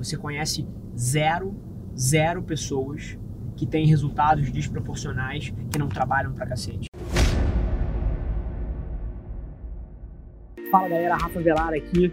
Você conhece zero, zero pessoas que têm resultados desproporcionais que não trabalham pra cacete. Fala galera, Rafa Velar aqui.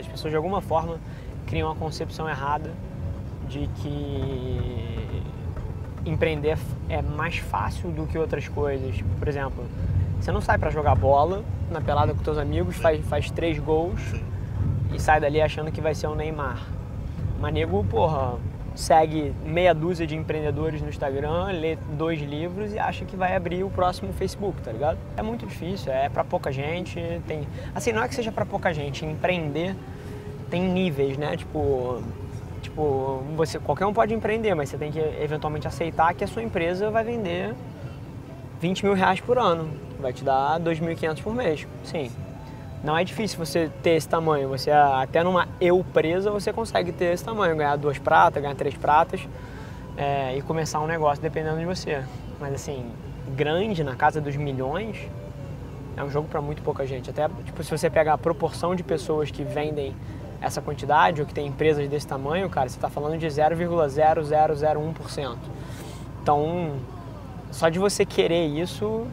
As pessoas de alguma forma criam uma concepção errada de que empreender é mais fácil do que outras coisas. Por exemplo, você não sai para jogar bola na pelada com teus amigos, faz, faz três gols e sai dali achando que vai ser o um Neymar. Mas nego, porra, segue meia dúzia de empreendedores no Instagram, lê dois livros e acha que vai abrir o próximo Facebook, tá ligado? É muito difícil, é para pouca gente, tem... Assim, não é que seja para pouca gente, empreender tem níveis, né? Tipo, tipo, você qualquer um pode empreender, mas você tem que eventualmente aceitar que a sua empresa vai vender 20 mil reais por ano, vai te dar 2.500 por mês. Sim, não é difícil você ter esse tamanho. Você até numa eu presa você consegue ter esse tamanho, ganhar duas pratas, ganhar três pratas é, e começar um negócio dependendo de você. Mas assim, grande na casa dos milhões é um jogo para muito pouca gente. Até tipo, se você pegar a proporção de pessoas que vendem essa quantidade, ou que tem empresas desse tamanho, cara, você está falando de 0,0001%. Então, só de você querer isso,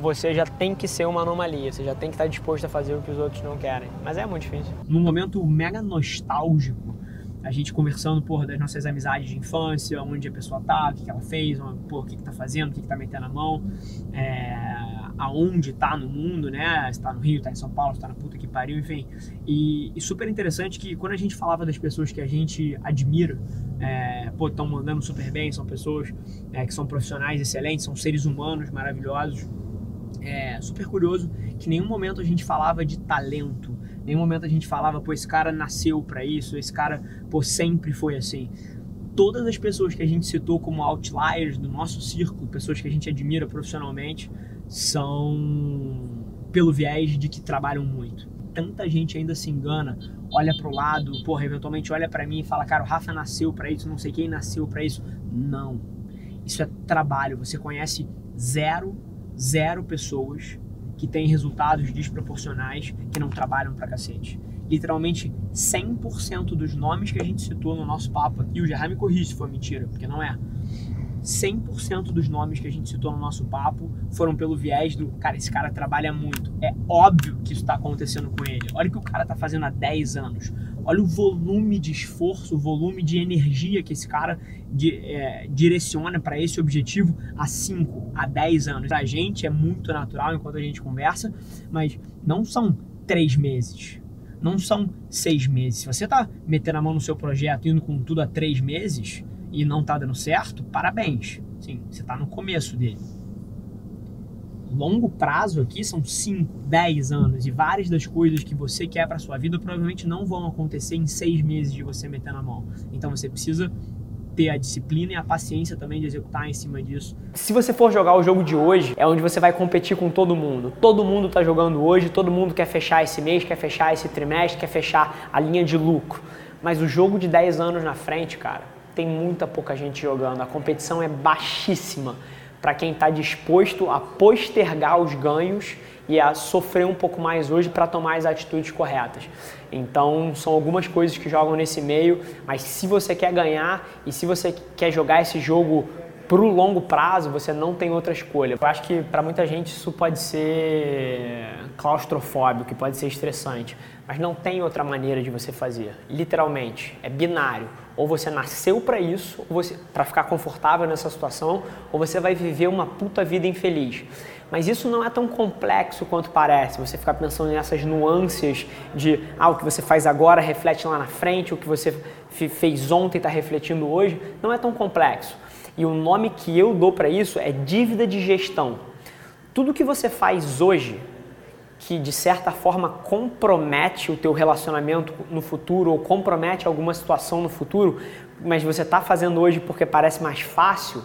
você já tem que ser uma anomalia, você já tem que estar disposto a fazer o que os outros não querem. Mas é muito difícil. Num momento mega nostálgico, a gente conversando, porra, das nossas amizades de infância, onde a pessoa tá, o que, ela fez, porra, o que, que tá fazendo, o que, que tá metendo a mão, é, aonde tá no mundo, né? Se tá no Rio, tá em São Paulo, se tá na puta que pariu, enfim. E, e super interessante que quando a gente falava das pessoas que a gente admira, é, pô, estão mandando super bem, são pessoas é, que são profissionais excelentes, são seres humanos maravilhosos. É super curioso que em nenhum momento a gente falava de talento, em nenhum momento a gente falava, pô, esse cara nasceu para isso, esse cara, pô, sempre foi assim todas as pessoas que a gente citou como outliers do nosso círculo, pessoas que a gente admira profissionalmente, são pelo viés de que trabalham muito. Tanta gente ainda se engana, olha para o lado, porra, eventualmente olha para mim e fala, cara, o Rafa nasceu para isso, não sei quem nasceu para isso. Não. Isso é trabalho. Você conhece zero, zero pessoas que têm resultados desproporcionais que não trabalham pra cacete. Literalmente 100% dos nomes que a gente citou no nosso papo, e o Gerard me corrige se for mentira, porque não é 100% dos nomes que a gente citou no nosso papo foram pelo viés do, cara, esse cara trabalha muito. É óbvio que isso está acontecendo com ele. Olha o que o cara está fazendo há 10 anos. Olha o volume de esforço, o volume de energia que esse cara de, é, direciona para esse objetivo há 5, há 10 anos. Pra gente é muito natural enquanto a gente conversa, mas não são 3 meses. Não são seis meses. Se você está metendo a mão no seu projeto, indo com tudo há três meses, e não está dando certo, parabéns. Sim, você está no começo dele. Longo prazo aqui são 5, 10 anos e várias das coisas que você quer para sua vida provavelmente não vão acontecer em seis meses de você meter na mão. Então você precisa ter a disciplina e a paciência também de executar em cima disso. Se você for jogar o jogo de hoje, é onde você vai competir com todo mundo. Todo mundo está jogando hoje, todo mundo quer fechar esse mês, quer fechar esse trimestre, quer fechar a linha de lucro. Mas o jogo de 10 anos na frente, cara, tem muita pouca gente jogando. A competição é baixíssima para quem está disposto a postergar os ganhos e a sofrer um pouco mais hoje para tomar as atitudes corretas. Então, são algumas coisas que jogam nesse meio, mas se você quer ganhar e se você quer jogar esse jogo para o longo prazo, você não tem outra escolha. Eu acho que para muita gente isso pode ser claustrofóbico, pode ser estressante, mas não tem outra maneira de você fazer. Literalmente, é binário. Ou você nasceu para isso, ou você para ficar confortável nessa situação, ou você vai viver uma puta vida infeliz. Mas isso não é tão complexo quanto parece. Você ficar pensando nessas nuances de ah, o que você faz agora reflete lá na frente, o que você fez ontem está refletindo hoje, não é tão complexo. E o nome que eu dou para isso é dívida de gestão. Tudo que você faz hoje que de certa forma compromete o teu relacionamento no futuro ou compromete alguma situação no futuro, mas você está fazendo hoje porque parece mais fácil,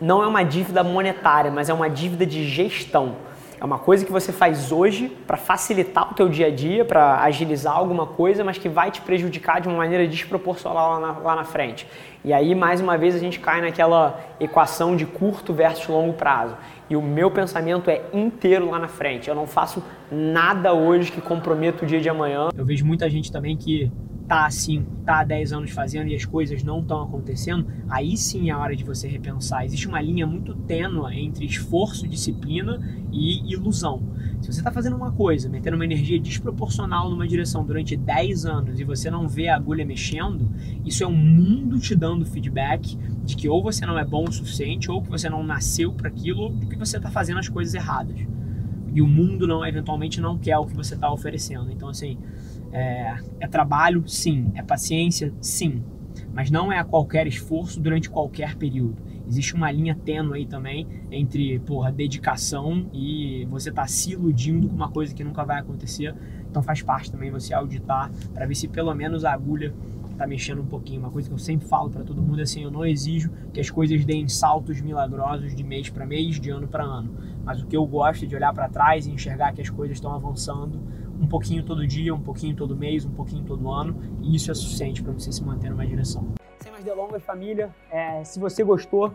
não é uma dívida monetária, mas é uma dívida de gestão. É uma coisa que você faz hoje para facilitar o teu dia a dia, para agilizar alguma coisa, mas que vai te prejudicar de uma maneira desproporcional lá na, lá na frente. E aí, mais uma vez, a gente cai naquela equação de curto versus longo prazo. E o meu pensamento é inteiro lá na frente. Eu não faço nada hoje que comprometa o dia de amanhã. Eu vejo muita gente também que tá assim, tá há 10 anos fazendo e as coisas não estão acontecendo, aí sim é a hora de você repensar. Existe uma linha muito tênua entre esforço, disciplina e ilusão. Se você está fazendo uma coisa, metendo uma energia desproporcional numa direção durante 10 anos e você não vê a agulha mexendo, isso é um mundo te dando feedback de que ou você não é bom o suficiente, ou que você não nasceu para aquilo, ou que você está fazendo as coisas erradas. E o mundo não eventualmente não quer o que você está oferecendo. Então assim, é, é trabalho, sim. É paciência, sim. Mas não é a qualquer esforço durante qualquer período. Existe uma linha tênue aí também entre, porra, dedicação e você tá se iludindo com uma coisa que nunca vai acontecer. Então faz parte também você auditar para ver se pelo menos a agulha tá mexendo um pouquinho. Uma coisa que eu sempre falo para todo mundo é assim, eu não exijo que as coisas deem saltos milagrosos de mês para mês, de ano para ano. Mas o que eu gosto é de olhar para trás e enxergar que as coisas estão avançando um pouquinho todo dia, um pouquinho todo mês, um pouquinho todo ano, e isso é suficiente para você se manter numa direção. Sem mais delongas, família, é, se você gostou